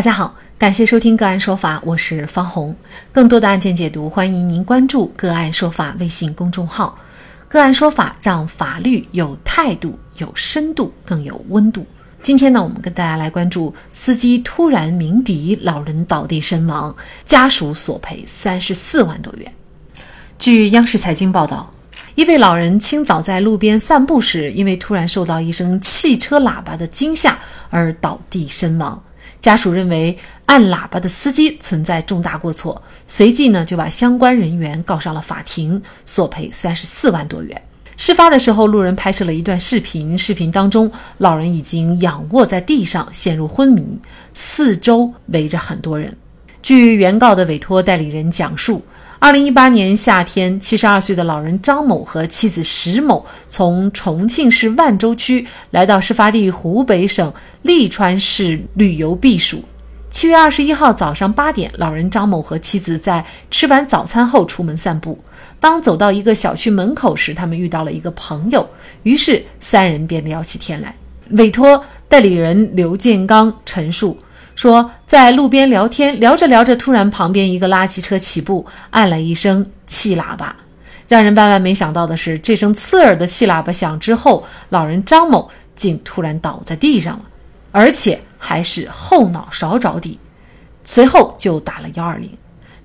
大家好，感谢收听个案说法，我是方红。更多的案件解读，欢迎您关注个案说法微信公众号。个案说法让法律有态度、有深度、更有温度。今天呢，我们跟大家来关注司机突然鸣笛，老人倒地身亡，家属索赔三十四万多元。据央视财经报道，一位老人清早在路边散步时，因为突然受到一声汽车喇叭的惊吓而倒地身亡。家属认为按喇叭的司机存在重大过错，随即呢就把相关人员告上了法庭，索赔三十四万多元。事发的时候，路人拍摄了一段视频，视频当中老人已经仰卧在地上，陷入昏迷，四周围着很多人。据原告的委托代理人讲述。二零一八年夏天，七十二岁的老人张某和妻子石某从重庆市万州区来到事发地湖北省利川市旅游避暑。七月二十一号早上八点，老人张某和妻子在吃完早餐后出门散步。当走到一个小区门口时，他们遇到了一个朋友，于是三人便聊起天来。委托代理人刘建刚陈述。说在路边聊天，聊着聊着，突然旁边一个垃圾车起步，按了一声气喇叭。让人万万没想到的是，这声刺耳的气喇叭响之后，老人张某竟突然倒在地上了，而且还是后脑勺着地。随后就打了幺二零。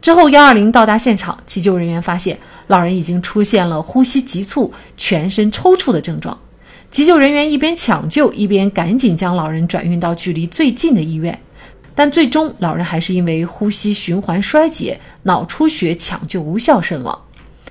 之后幺二零到达现场，急救人员发现老人已经出现了呼吸急促、全身抽搐的症状。急救人员一边抢救，一边赶紧将老人转运到距离最近的医院。但最终，老人还是因为呼吸循环衰竭、脑出血抢救无效身亡。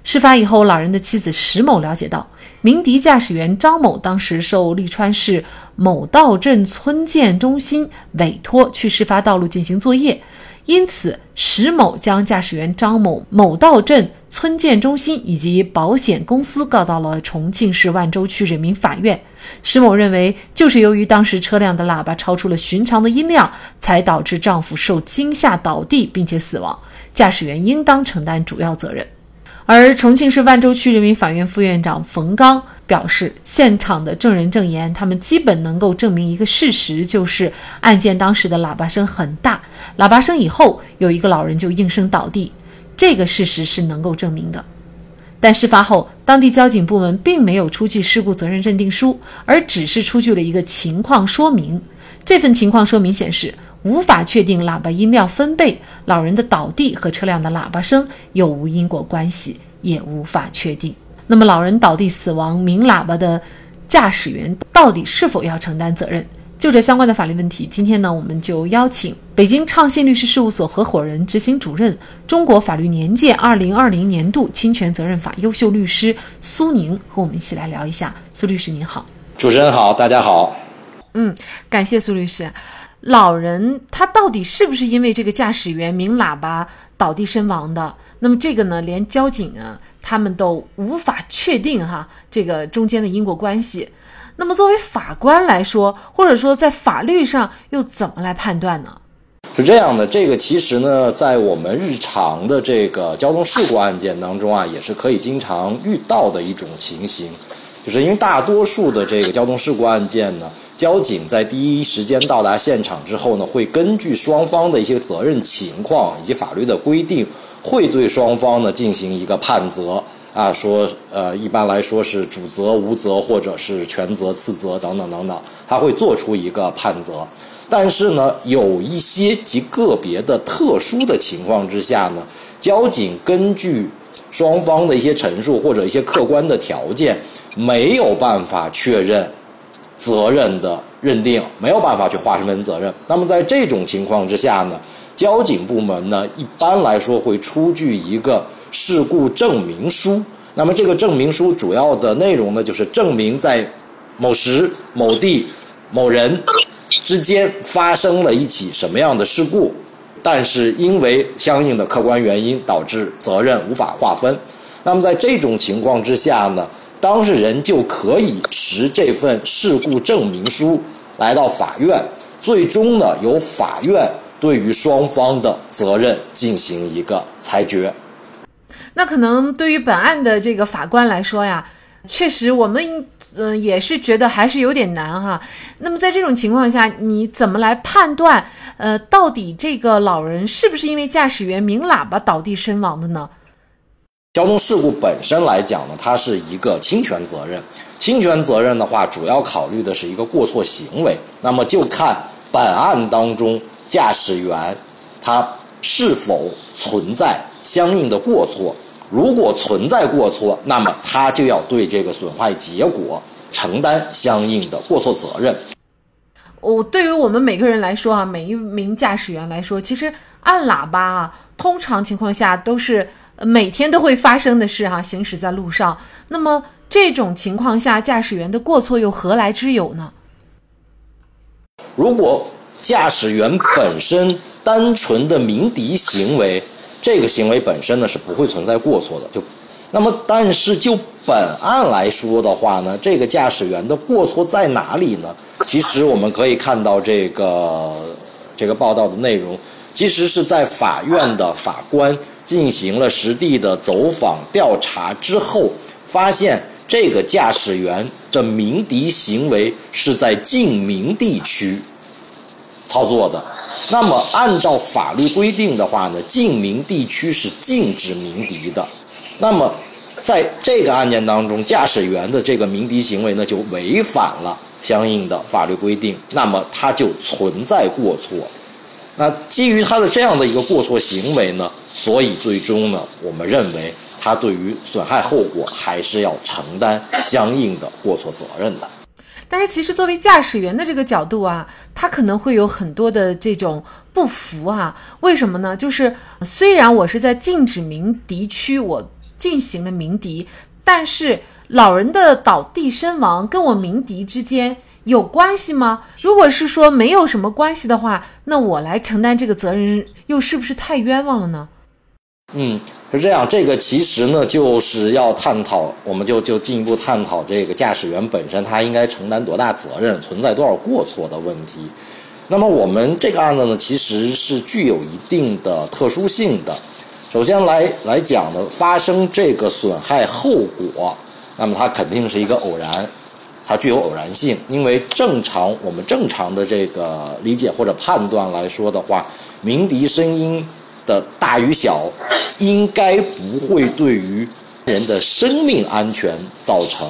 事发以后，老人的妻子石某了解到，鸣笛驾驶员张某当时受利川市某道镇村建中心委托去事发道路进行作业。因此，石某将驾驶员张某、某道镇村建中心以及保险公司告到了重庆市万州区人民法院。石某认为，就是由于当时车辆的喇叭超出了寻常的音量，才导致丈夫受惊吓倒地并且死亡，驾驶员应当承担主要责任。而重庆市万州区人民法院副院长冯刚表示，现场的证人证言，他们基本能够证明一个事实，就是案件当时的喇叭声很大，喇叭声以后有一个老人就应声倒地，这个事实是能够证明的。但事发后，当地交警部门并没有出具事故责任认定书，而只是出具了一个情况说明。这份情况说明显示。无法确定喇叭音量分贝、老人的倒地和车辆的喇叭声有无因果关系，也无法确定。那么，老人倒地死亡，鸣喇叭的驾驶员到底是否要承担责任？就这相关的法律问题，今天呢，我们就邀请北京畅信律师事务所合伙人、执行主任、中国法律年鉴二零二零年度侵权责任法优秀律师苏宁和我们一起来聊一下。苏律师您好，主持人好，大家好。嗯，感谢苏律师。老人他到底是不是因为这个驾驶员鸣喇叭倒地身亡的？那么这个呢，连交警啊他们都无法确定哈这个中间的因果关系。那么作为法官来说，或者说在法律上又怎么来判断呢？是这样的，这个其实呢，在我们日常的这个交通事故案件当中啊，也是可以经常遇到的一种情形，就是因为大多数的这个交通事故案件呢。交警在第一时间到达现场之后呢，会根据双方的一些责任情况以及法律的规定，会对双方呢进行一个判责啊，说呃一般来说是主责、无责或者是全责、次责等等等等，他会做出一个判责。但是呢，有一些极个别的特殊的情况之下呢，交警根据双方的一些陈述或者一些客观的条件，没有办法确认。责任的认定没有办法去划分责任，那么在这种情况之下呢，交警部门呢一般来说会出具一个事故证明书。那么这个证明书主要的内容呢，就是证明在某时某地某人之间发生了一起什么样的事故，但是因为相应的客观原因导致责任无法划分。那么在这种情况之下呢？当事人就可以持这份事故证明书来到法院，最终呢由法院对于双方的责任进行一个裁决。那可能对于本案的这个法官来说呀，确实我们嗯，也是觉得还是有点难哈。那么在这种情况下，你怎么来判断，呃，到底这个老人是不是因为驾驶员鸣喇叭倒地身亡的呢？交通事故本身来讲呢，它是一个侵权责任。侵权责任的话，主要考虑的是一个过错行为。那么就看本案当中驾驶员他是否存在相应的过错。如果存在过错，那么他就要对这个损坏结果承担相应的过错责任。我对于我们每个人来说啊，每一名驾驶员来说，其实按喇叭啊，通常情况下都是每天都会发生的事哈。行驶在路上，那么这种情况下，驾驶员的过错又何来之有呢？如果驾驶员本身单纯的鸣笛行为。这个行为本身呢是不会存在过错的，就，那么但是就本案来说的话呢，这个驾驶员的过错在哪里呢？其实我们可以看到这个这个报道的内容，其实是在法院的法官进行了实地的走访调查之后，发现这个驾驶员的鸣笛行为是在禁鸣地区操作的。那么，按照法律规定的话呢，禁鸣地区是禁止鸣笛的。那么，在这个案件当中，驾驶员的这个鸣笛行为呢，就违反了相应的法律规定，那么他就存在过错。那基于他的这样的一个过错行为呢，所以最终呢，我们认为他对于损害后果还是要承担相应的过错责任的。但是，其实作为驾驶员的这个角度啊，他可能会有很多的这种不服啊。为什么呢？就是虽然我是在禁止鸣笛区，我进行了鸣笛，但是老人的倒地身亡跟我鸣笛之间有关系吗？如果是说没有什么关系的话，那我来承担这个责任，又是不是太冤枉了呢？嗯，是这样。这个其实呢，就是要探讨，我们就就进一步探讨这个驾驶员本身他应该承担多大责任，存在多少过错的问题。那么我们这个案子呢，其实是具有一定的特殊性的。首先来来讲呢，发生这个损害后果，那么它肯定是一个偶然，它具有偶然性。因为正常我们正常的这个理解或者判断来说的话，鸣笛声音。的大与小，应该不会对于人的生命安全造成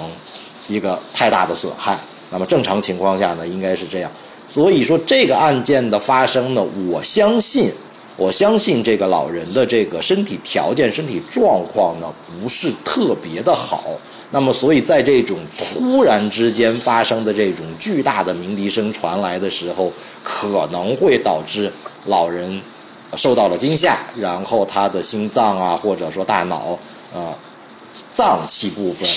一个太大的损害。那么正常情况下呢，应该是这样。所以说这个案件的发生呢，我相信，我相信这个老人的这个身体条件、身体状况呢，不是特别的好。那么所以在这种突然之间发生的这种巨大的鸣笛声传来的时候，可能会导致老人。受到了惊吓，然后他的心脏啊，或者说大脑，呃，脏器部分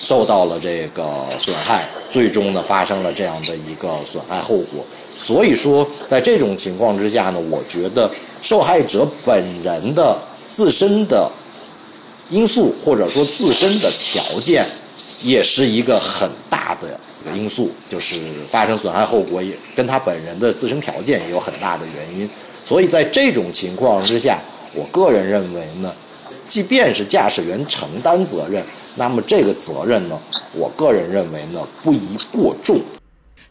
受到了这个损害，最终呢发生了这样的一个损害后果。所以说，在这种情况之下呢，我觉得受害者本人的自身的因素或者说自身的条件，也是一个很大的一个因素，就是发生损害后果也跟他本人的自身条件也有很大的原因。所以在这种情况之下，我个人认为呢，即便是驾驶员承担责任，那么这个责任呢，我个人认为呢，不宜过重。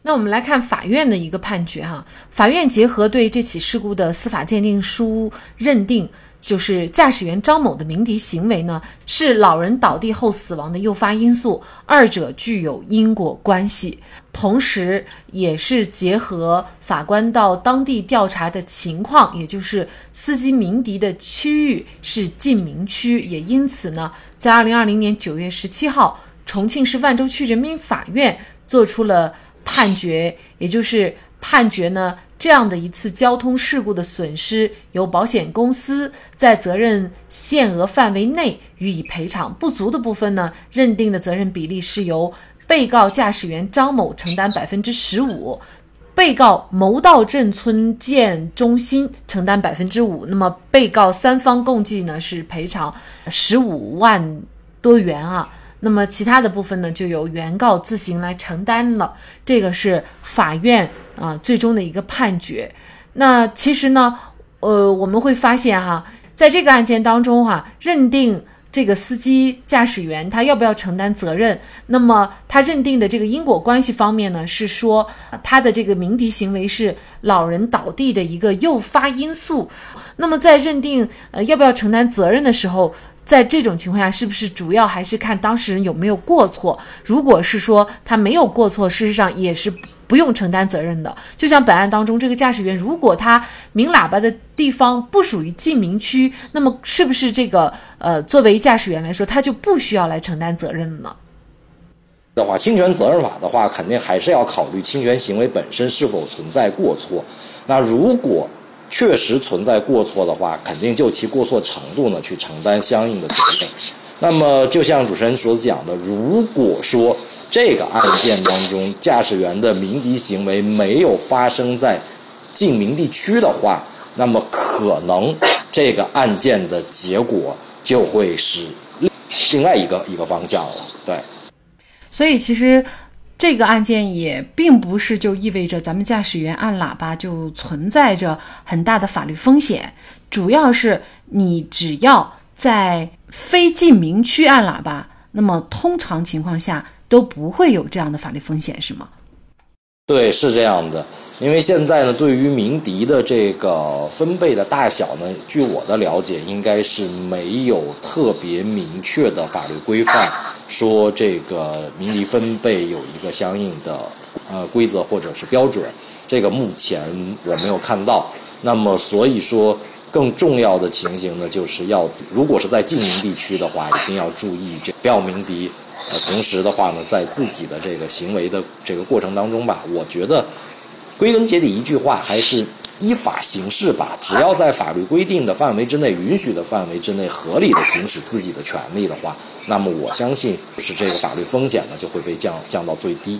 那我们来看法院的一个判决哈，法院结合对这起事故的司法鉴定书认定。就是驾驶员张某的鸣笛行为呢，是老人倒地后死亡的诱发因素，二者具有因果关系。同时，也是结合法官到当地调查的情况，也就是司机鸣笛的区域是禁鸣区，也因此呢，在二零二零年九月十七号，重庆市万州区人民法院作出了判决，也就是判决呢。这样的一次交通事故的损失，由保险公司在责任限额范围内予以赔偿；不足的部分呢，认定的责任比例是由被告驾驶员张某承担百分之十五，被告谋道镇村建中心承担百分之五。那么，被告三方共计呢是赔偿十五万多元啊。那么其他的部分呢，就由原告自行来承担了。这个是法院啊最终的一个判决。那其实呢，呃，我们会发现哈，在这个案件当中哈，认定这个司机驾驶员他要不要承担责任？那么他认定的这个因果关系方面呢，是说他的这个鸣笛行为是老人倒地的一个诱发因素。那么在认定呃要不要承担责任的时候，在这种情况下，是不是主要还是看当事人有没有过错？如果是说他没有过错，事实上也是。不用承担责任的，就像本案当中这个驾驶员，如果他鸣喇叭的地方不属于禁鸣区，那么是不是这个呃，作为驾驶员来说，他就不需要来承担责任了呢？的话，侵权责任法的话，肯定还是要考虑侵权行为本身是否存在过错。那如果确实存在过错的话，肯定就其过错程度呢去承担相应的责任。那么，就像主持人所讲的，如果说。这个案件当中，驾驶员的鸣笛行为没有发生在禁鸣地区的话，那么可能这个案件的结果就会是另外一个一个方向了。对，所以其实这个案件也并不是就意味着咱们驾驶员按喇叭就存在着很大的法律风险，主要是你只要在非禁鸣区按喇叭，那么通常情况下。都不会有这样的法律风险，是吗？对，是这样的。因为现在呢，对于鸣笛的这个分贝的大小呢，据我的了解，应该是没有特别明确的法律规范，说这个鸣笛分贝有一个相应的呃规则或者是标准。这个目前我没有看到。那么，所以说更重要的情形呢，就是要如果是在禁鸣地区的话，一定要注意这不要鸣笛。呃，同时的话呢，在自己的这个行为的这个过程当中吧，我觉得归根结底一句话，还是依法行事吧。只要在法律规定的范围之内、允许的范围之内，合理的行使自己的权利的话，那么我相信是这个法律风险呢就会被降降到最低。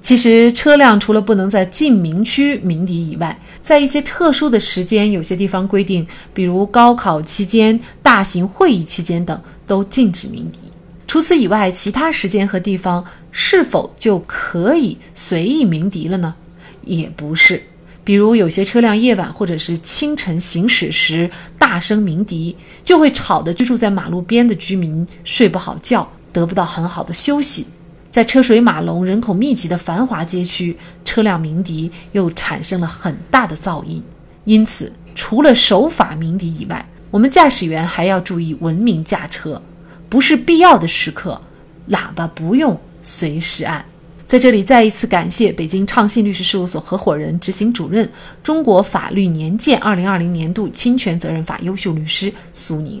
其实，车辆除了不能在禁鸣区鸣笛以外，在一些特殊的时间，有些地方规定，比如高考期间、大型会议期间等，都禁止鸣笛。除此以外，其他时间和地方是否就可以随意鸣笛了呢？也不是。比如，有些车辆夜晚或者是清晨行驶时大声鸣笛，就会吵得居住在马路边的居民睡不好觉，得不到很好的休息。在车水马龙、人口密集的繁华街区，车辆鸣笛又产生了很大的噪音。因此，除了守法鸣笛以外，我们驾驶员还要注意文明驾车。不是必要的时刻，喇叭不用随时按。在这里，再一次感谢北京畅信律师事务所合伙人、执行主任、中国法律年鉴二零二零年度侵权责任法优秀律师苏宁。